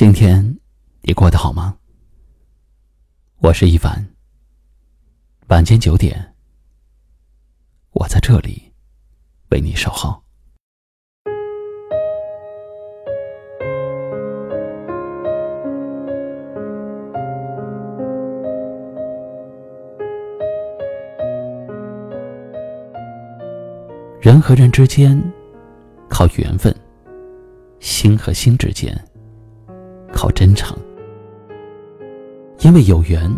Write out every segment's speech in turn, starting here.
今天你过得好吗？我是一凡。晚间九点，我在这里为你守候。人和人之间靠缘分，心和心之间。靠真诚，因为有缘，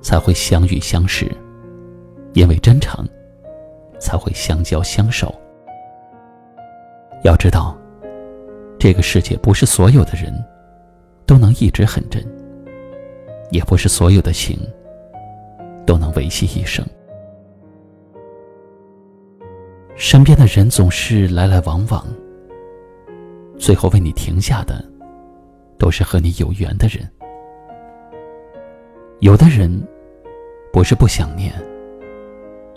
才会相遇相识；因为真诚，才会相交相守。要知道，这个世界不是所有的人都能一直很真，也不是所有的情都能维系一生。身边的人总是来来往往，最后为你停下的。都是和你有缘的人。有的人不是不想念，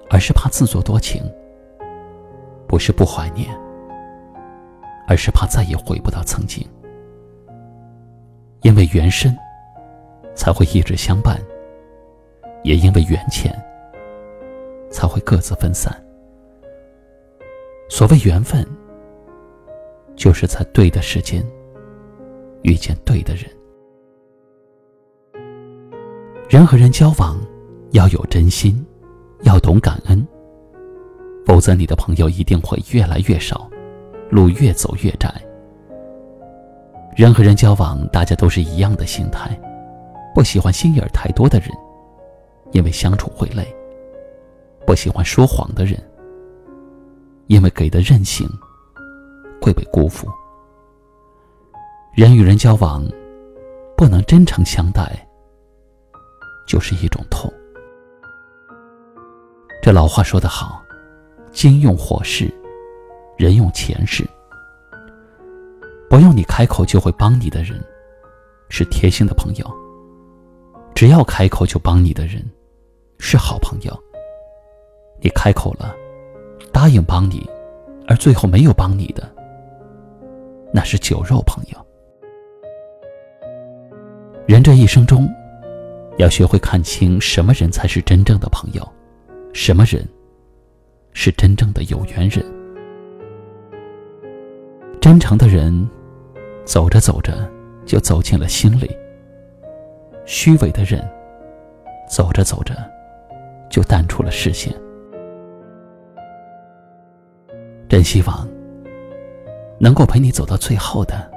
而是怕自作多情；不是不怀念，而是怕再也回不到曾经。因为缘深，才会一直相伴；也因为缘浅，才会各自分散。所谓缘分，就是在对的时间。遇见对的人，人和人交往要有真心，要懂感恩，否则你的朋友一定会越来越少，路越走越窄。人和人交往，大家都是一样的心态，不喜欢心眼太多的人，因为相处会累；不喜欢说谎的人，因为给的任性会被辜负。人与人交往，不能真诚相待，就是一种痛。这老话说得好：“金用火势，人用钱势。”不用你开口就会帮你的人，是贴心的朋友；只要开口就帮你的人，是好朋友。你开口了，答应帮你，而最后没有帮你的，那是酒肉朋友。人这一生中，要学会看清什么人才是真正的朋友，什么人是真正的有缘人。真诚的人，走着走着就走进了心里；虚伪的人，走着走着就淡出了视线。真希望能够陪你走到最后的。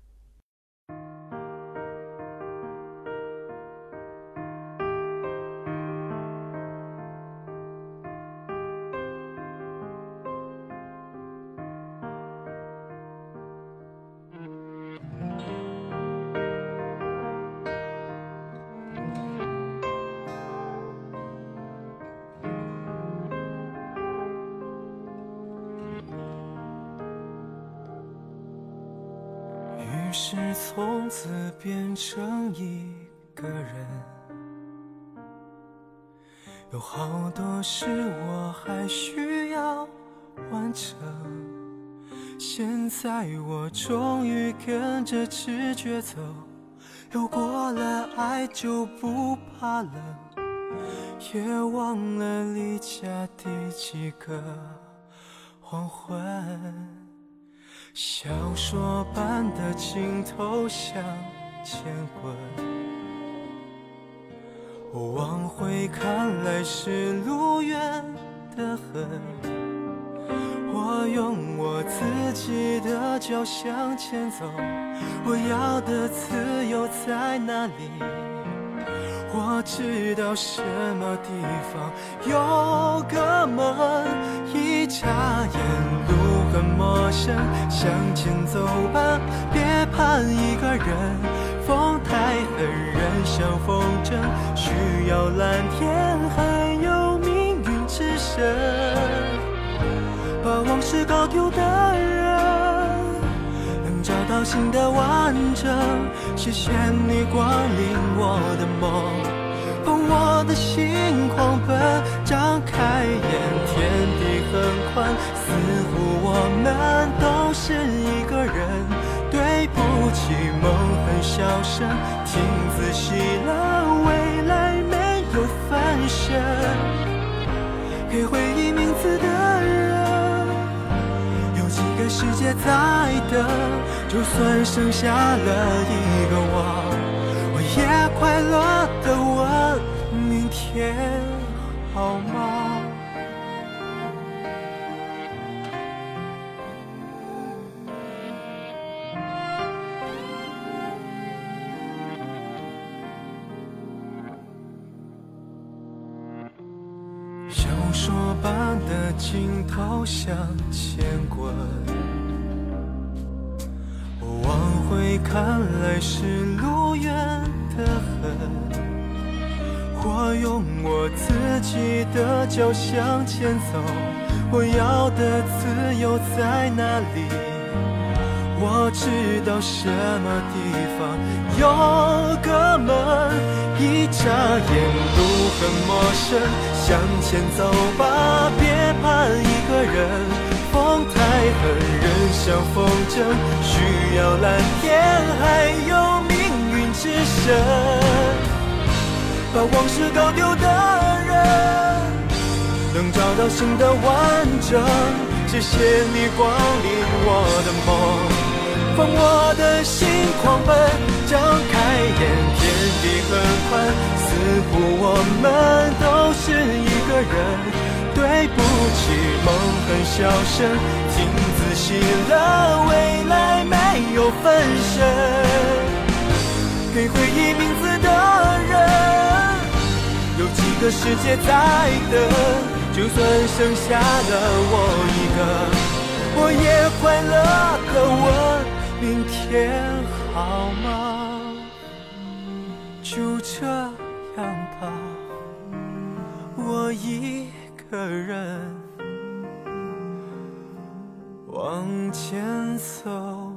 于是从此变成一个人，有好多事我还需要完成。现在我终于跟着直觉走，有过了爱就不怕冷，也忘了离家第几个黄昏。小说般的镜头向前滚，往回看来是路远得很。我用我自己的脚向前走，我要的自由在哪里？我知道什么地方有个门，一眨眼路。很陌生，向前走吧，别怕一个人。风太狠，人像风筝，需要蓝天，还有命运之神。把往事搞丢的人，能找到新的完整。谢谢你光临我的梦，捧我的心狂奔。张开眼，天地很宽，似乎。声，听仔细了，未来没有分身。给回忆名字的人，有几个世界在等？就算剩下了一个我，我也快乐的问。明天好吗？说般的镜头向前滚，我往回看来是路远得很。我用我自己的脚向前走，我要的自由在哪里？我知道什么地方有个门，一眨眼路很陌生，向前走吧，别怕一个人。风太狠，人像风筝，需要蓝天，还有命运之神。把往事搞丢的人，能找到新的完整。谢谢你光临我的梦，放我的心狂奔，张开眼，天地很宽，似乎我们都是一个人。对不起，梦很小声，听仔细了，未来没有分身，给回忆名字的人。有几个世界在等，就算剩下了我一个，我也快乐的问明天好吗？就这样吧，我一个人往前走。